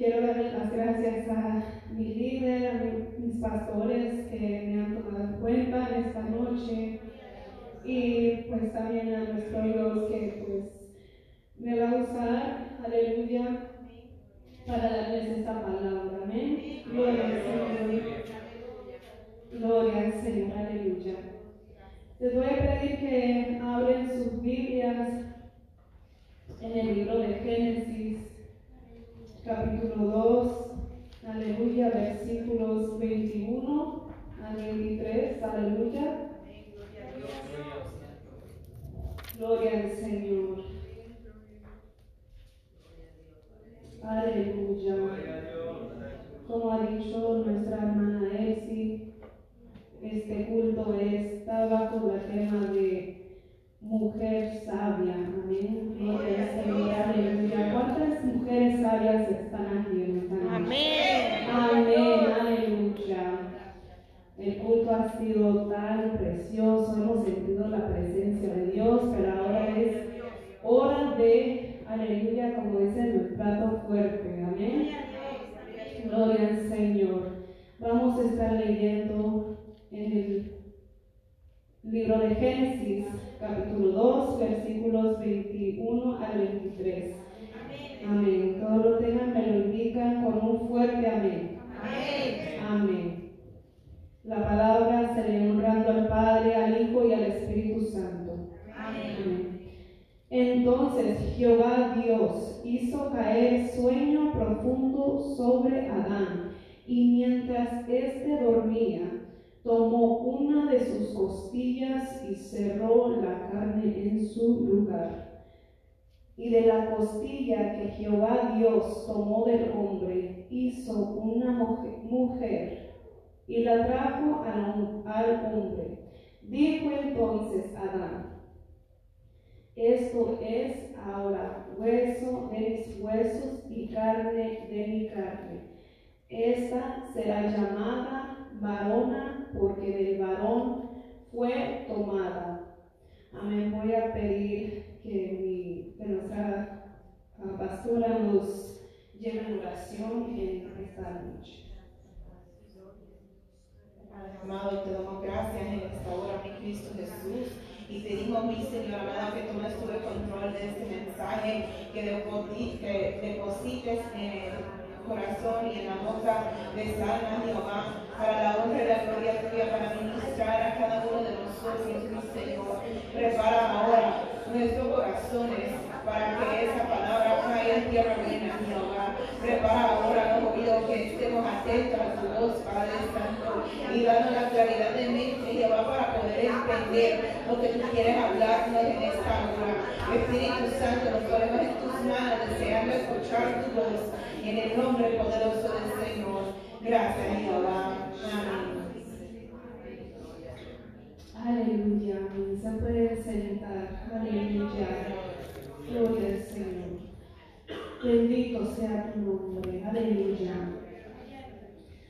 Quiero darle las gracias a mi líder, a mis pastores que me han tomado en cuenta en esta noche y pues también a nuestro Dios que pues me va a usar, aleluya, para darles esta palabra. Amén. Gloria al Señor. Gloria al Señor, aleluya. Les voy a pedir que abren sus Biblias en el libro de Génesis, capítulo 2, aleluya, versículos 21 al 23, aleluya. Gloria al Señor. Aleluya. Como ha dicho nuestra hermana Elsie, este culto está bajo el tema de mujer sabia. Amén. Gloria al Señor. Aleluya. ¿Cuántas mujeres sabias están aquí en esta noche? Amén. Amén. Aleluya. El culto ha sido tan precioso, hemos sentido la presencia de Dios, pero ahora es hora de, aleluya, como dice el plato fuerte, amén. Gloria al Señor. Vamos a estar leyendo en el libro de Génesis, capítulo 2, versículos 21 al 23. Amén. Todos lo tengan, me lo indican con un fuerte amén. Amén. Amén. La palabra se le honrando al Padre, al Hijo y al Espíritu Santo. Amén. Entonces Jehová Dios hizo caer sueño profundo sobre Adán, y mientras éste dormía, tomó una de sus costillas y cerró la carne en su lugar. Y de la costilla que Jehová Dios tomó del hombre, hizo una mujer, y la trajo al, al hombre. Dijo entonces Adán, esto es ahora hueso de mis huesos y carne de mi carne. Esta será llamada varona porque del varón fue tomada. Amén. Voy a pedir que, mi, que nuestra uh, pastora nos lleve en oración en esta noche. Padre amado, te damos gracias en esta hora, mi Cristo Jesús. Y pedimos, mi Señor amado, que tomes todo el control de este mensaje, que deposite- que deposites en el corazón y en la boca de Salma, Jehová, para la honra y la gloria tuya, para ministrar a cada uno de nosotros, mi Señor. Prepara ahora nuestros corazones para que esa palabra caiga en tierra buena. Prepara ahora los oídos que estemos atentos a tu voz, Padre Santo, y danos la claridad de mente, Jehová, para poder entender lo que tú quieres hablarnos en esta hora. Espíritu Santo, nos ponemos en tus manos, deseando escuchar tu voz, en el nombre poderoso del Señor. Gracias, Jehová. Amén. Aleluya. Se puede sentar. Aleluya. Gloria. Bendito sea tu nombre. Aleluya.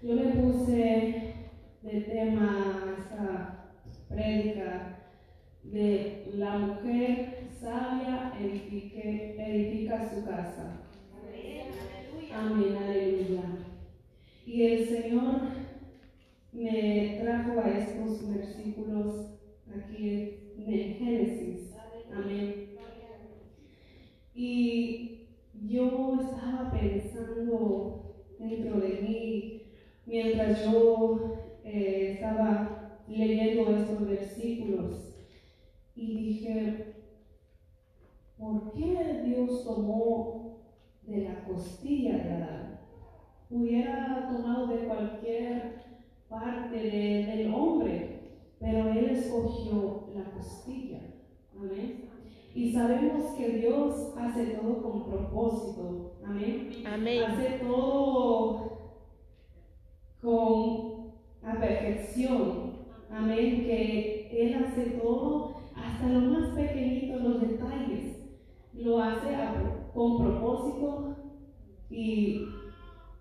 Yo le puse de tema esta prédica de la mujer sabia edifica su casa. Amén, aleluya. Y el Señor me trajo a estos versículos aquí en Génesis. Amén. Y yo estaba pensando dentro de mí mientras yo eh, estaba leyendo estos versículos y dije, ¿por qué Dios tomó de la costilla de Adán? Hubiera tomado de cualquier parte de- del hombre, pero Él escogió la costilla. Amén. Y sabemos que Dios hace todo con propósito. Amén. Amén. Hace todo con a perfección. Amén. Que Él hace todo hasta hasta lo más pequeñito, los detalles, lo hace a- con propósito y,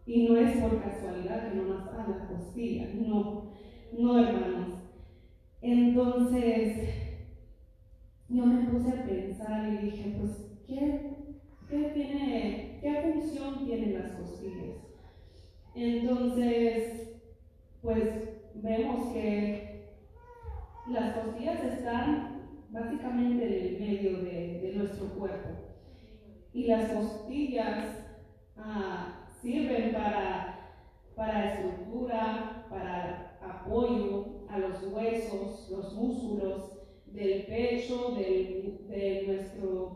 y no es por casualidad que nomás a la costilla, no, no hermanos. Entonces, yo me puse a pensar y dije, pues, ¿qué, qué tiene, qué función tienen las costillas? Entonces, pues vemos que las costillas están básicamente en el medio de, nuestro cuerpo. Y las costillas ah, sirven para, para estructura, para apoyo a los huesos, los músculos del pecho, del- de nuestros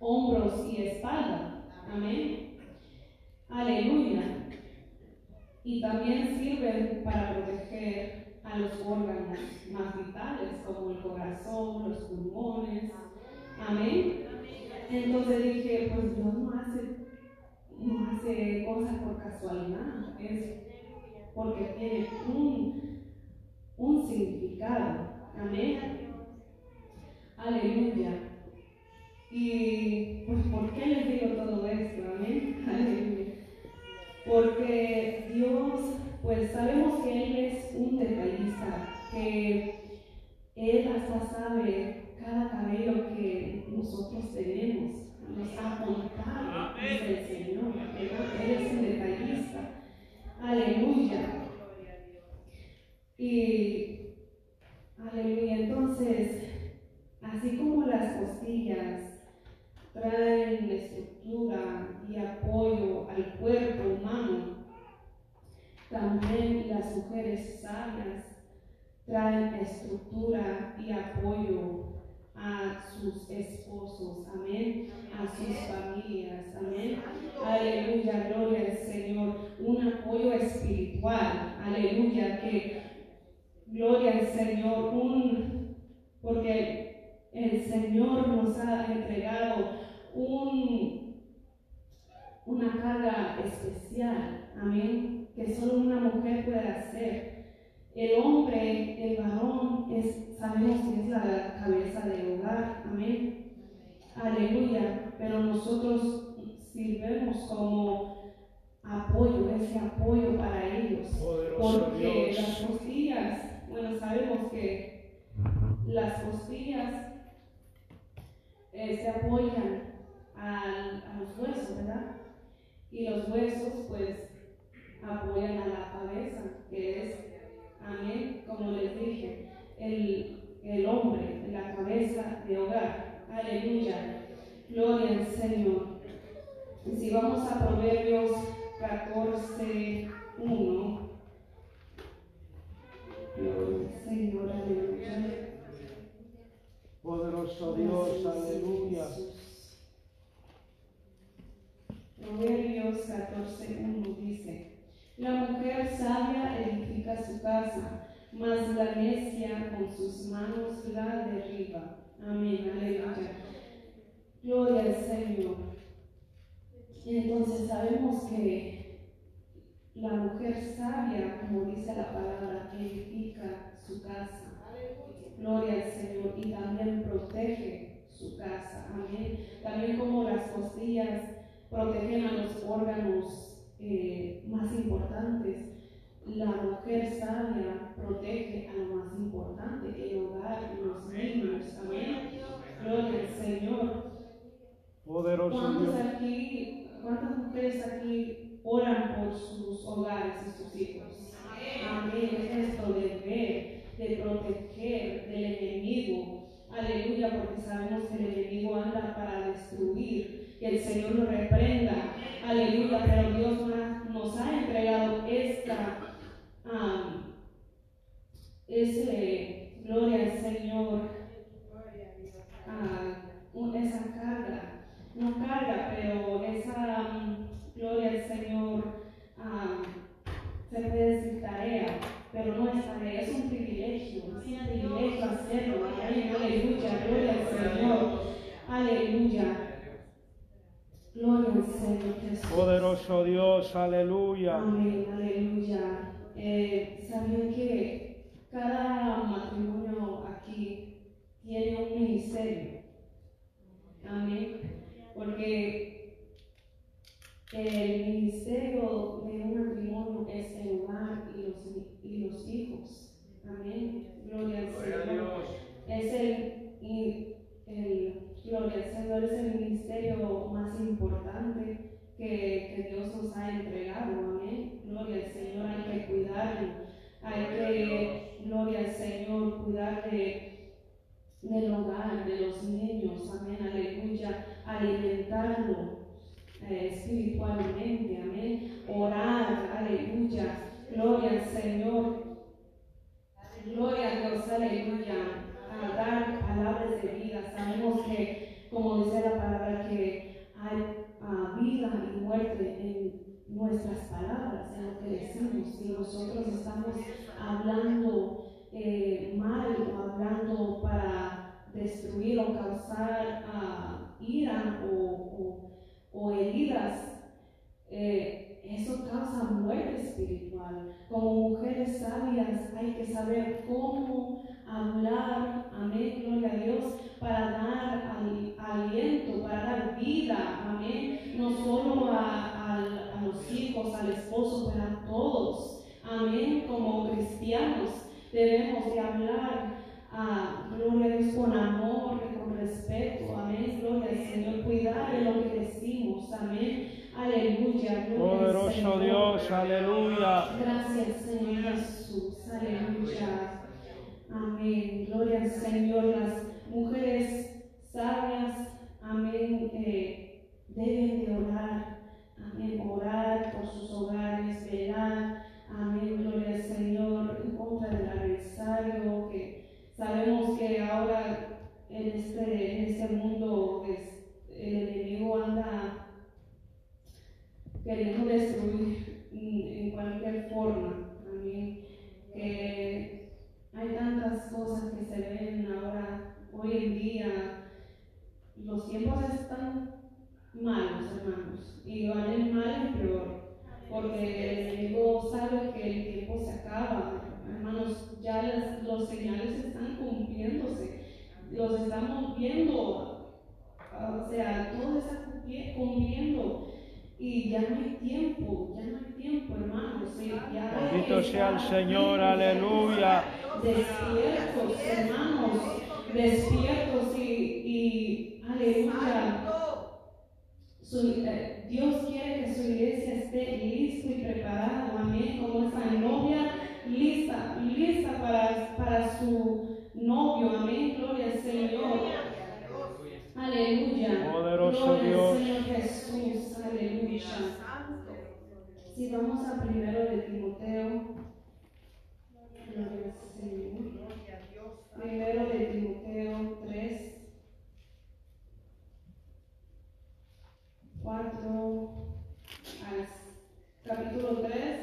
hombros y espalda. Amén. Aleluya. Y también sirven para proteger a los órganos más vitales, como el corazón, los pulmones. Amén. Entonces dije, pues Dios no hace, no hace cosas por casualidad, es porque tiene un, un significado. Amén. Aleluya. Y pues, ¿por qué les digo todo esto? Amén. Porque Dios, pues sabemos que Él es un detallista, que Él hasta sabe cada cabello que nosotros tenemos, nos ha contado, dice el Señor. Él es un detallista. Aleluya. Y, aleluya, entonces, así como las costillas traen estructura y apoyo al cuerpo humano, también las mujeres sabias traen estructura y apoyo a sus esposos, amén, a sus familias, amén. Aleluya, gloria al Señor, un apoyo espiritual, aleluya, que gloria al Señor, un porque el Señor nos ha entregado un, una carga especial, amén, que solo una mujer puede hacer. El hombre, el varón, es, sabemos que es la cabeza del hogar, amén. Aleluya, pero nosotros sirvemos como apoyo, ese apoyo para ellos. Poderoso Porque Dios. las costillas, bueno, sabemos que las costillas eh, se apoyan al- a los huesos, ¿verdad? Y los huesos, pues, apoyan a la cabeza, que es, amén, como les dije, el, el hombre, la cabeza de hogar. Aleluya. Gloria al Señor. Y si vamos a Proverbios 14, 1. Gloria al Señor, aleluya. Poderoso Dios, aleluya. Proverbios 14.1 dice, la mujer sabia edifica su casa, mas la necia con sus manos la derriba. Amén, aleluya. Gloria al Señor. Y entonces sabemos que la mujer sabia, como dice la palabra, edifica su casa. Gloria al Señor. Y también protege su casa. Amén. También como las costillas protegen a los órganos eh, más importantes. La mujer sabia protege a lo más importante, el hogar y los niños. Amén. Gloria al Señor. Poderoso ¿Cuántos Dios. aquí, cuántas mujeres aquí oran por sus hogares y sus hijos? Amén. Es esto de ver, de proteger del enemigo. Aleluya, porque sabemos que el enemigo anda para destruir, que el Señor lo reprenda. Aleluya, pero Dios nos ha- entregado esta, ese, gloria al Señor, ah, esa carga, no carga, pero esa gloria al Señor, se puede Poderoso Dios, aleluya. Amén, aleluya. Eh, Sabían que cada matrimonio aquí tiene un ministerio. Amén. Porque el ministerio de un matrimonio es el hogar y los, y los hijos. Amén. Gloria al Señor. Dios. Es el, el, gloria al Señor es el ministerio más importante que, Dios nos ha entregado. Amén. Gloria al Señor, hay que cuidarlo. Hay que, gloria al Señor, cuidar de, del hogar, de los niños. Amén. Aleluya. Alimentarlo eh, espiritualmente. Amén. Orar. Aleluya. Gloria al Señor. Nosotros estamos hablando eh, mal o hablando para destruir o causar ah, ira o, heridas, eh, eso causa muerte espiritual. Como mujeres sabias hay que saber cómo hablar, amén, gloria a Dios, para dar al- aliento, para dar vida, amén, no solo a, al- a los hijos, al esposo, pero a todos, amén, como cristianos debemos de hablar, a gloria a Dios, con amor, con respeto, amén, gloria al Señor, cuidar de lo que decimos, amén, aleluya, gloria al Señor. Dios, aleluya. Gracias, Señor Jesús. Aleluya. Amén. Gloria al Señor. Las mujeres sabias, amén, eh, deben de orar. Amén. Orar por sus hogares, velar. Amén. Gloria al Señor. En contra del adversario. Que sabemos que ahora en este, en este mundo es- el enemigo anda queriendo destruir mm, en cualquier forma. Amén. Que hay tantas cosas que se ven ahora, hoy en día. Los tiempos están malos, hermanos, y van en mal y peor. Porque el enemigo sabe que el tiempo se acaba. Hermanos, ya las- los señales están cumpliéndose. Los estamos viendo. O sea, todo está cumpli- cumpliendo. Y ya no hay tiempo, ya no hay tiempo, hermanos. sí, ya hay Bendito sea el Señor, aleluya. Despiertos, hermanos, despiertos Si vamos a primero de Timoteo, gloria. Primero de Timoteo 3, 4 al capítulo 3,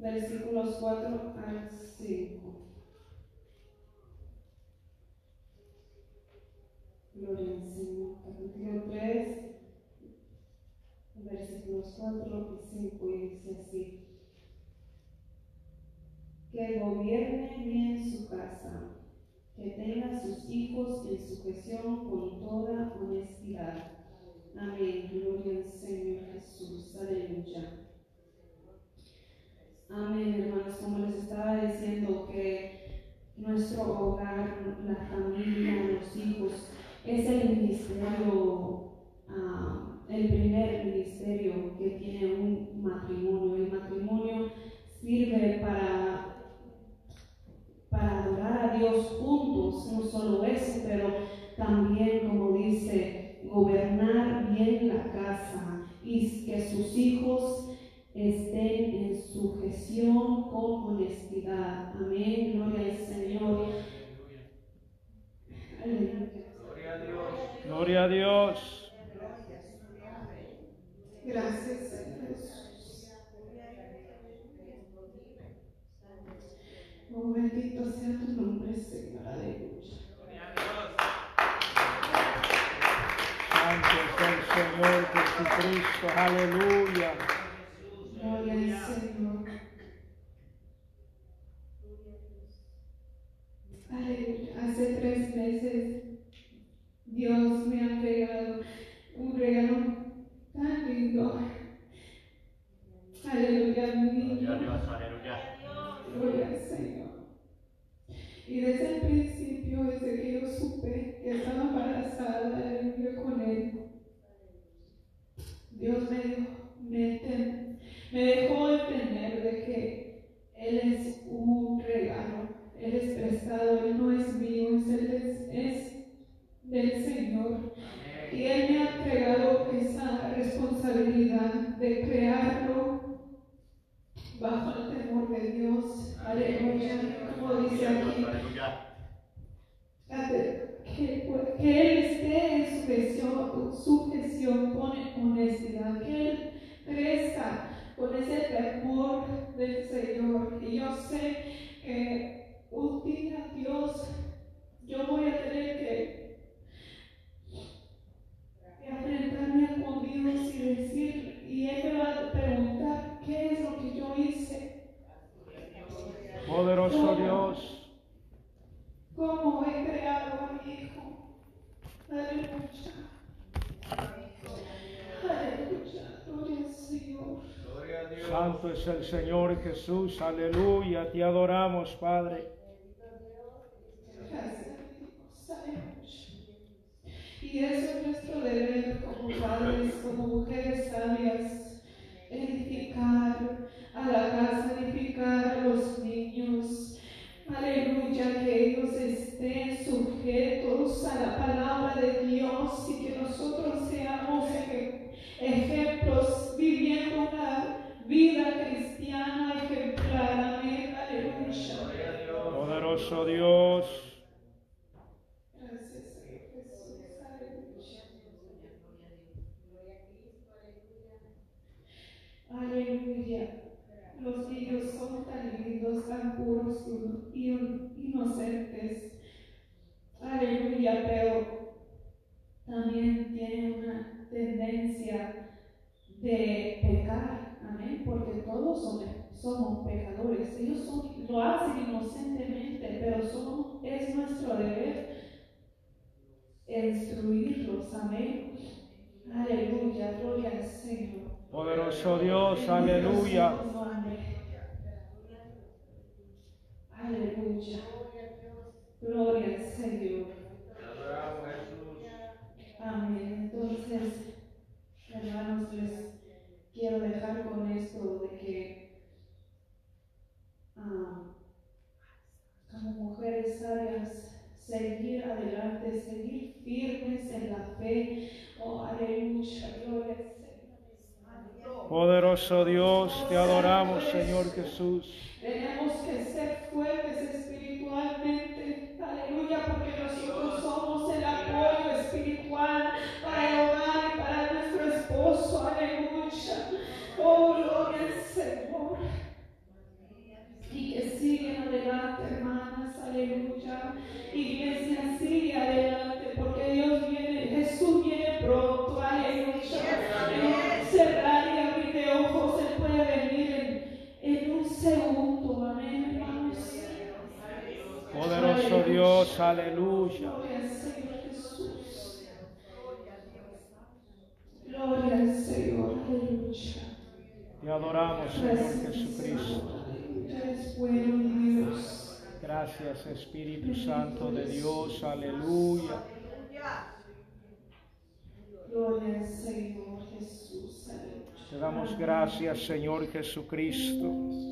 versículos 4 al 5. Gloria al Señor. Capítulo 3, versículos 4 y 5, y dice así. Que gobierne bien su casa, que tenga sus hijos en sujeción con toda honestidad. Amén. Gloria al Señor Jesús. Aleluya. Amén, hermanos. Como les estaba diciendo que nuestro hogar, la familia, los hijos, es el ministerio, ah, el primer ministerio que tiene un matrimonio. El matrimonio sirve para, para adorar a Dios juntos, no solo eso, pero también, como dice, gobernar bien la casa y que sus hijos estén en sujeción con honestidad. Amén, gloria al Señor. Aleluya. Gloria a Dios. Gracias, Señor Jesús. Oh, bendito sea tu nombre, Señor. Aleluya. Santo es el Señor Jesucristo. Aleluya. Gloria al Señor. Aleluya. Hace tres meses Dios me ha entregado un regalo tan lindo. Aleluya, mi niño. Gloria al Señor. Y desde el principio, desde que yo supe que estaba embarazada, aleluya, con él, Dios me, dijo, me, me dejó Él es prestado, Él no es mío, es, del Señor. Y Él me ha entregado esa responsabilidad de crearlo bajo el temor de Dios. Aleluya. Como dice aquí, que, que Él esté en sujeción, sujeción con honestidad, que Él crezca con ese temor del Señor. Y yo sé que un día Dios, yo voy a tener que enfrentarme con Dios y decir, y Él me va a preguntar, ¿qué es lo que yo hice? Poderoso Dios, ¿Cómo he creado a mi hijo? Aleluya. Aleluya. Gloria al Señor. santo es el Señor Jesús, aleluya, te adoramos, Padre. La palabra de Dios y que nosotros seamos de pecar. Amén, porque todos somos, somos pecadores. Ellos son, lo hacen inocentemente, pero son, es nuestro deber instruirlos. Amén. Aleluya, gloria al Señor. poderoso Dios, aleluya. Aleluya. Gloria al Señor. Amén. Entonces, hermanos, les quiero dejar con esto de que ah, como mujeres sabias, seguir adelante, seguir firmes en la fe. Oh, aleluya. Gloria. Poderoso Dios, te adoramos, Señor Jesús. Tenemos que Dios, aleluya. Gloria al Señor aleluya. Te adoramos, Señor Jesucristo. Gracias, Espíritu Santo de Dios, aleluya. Gloria al Señor Jesús. Te damos gracias, Señor Jesucristo.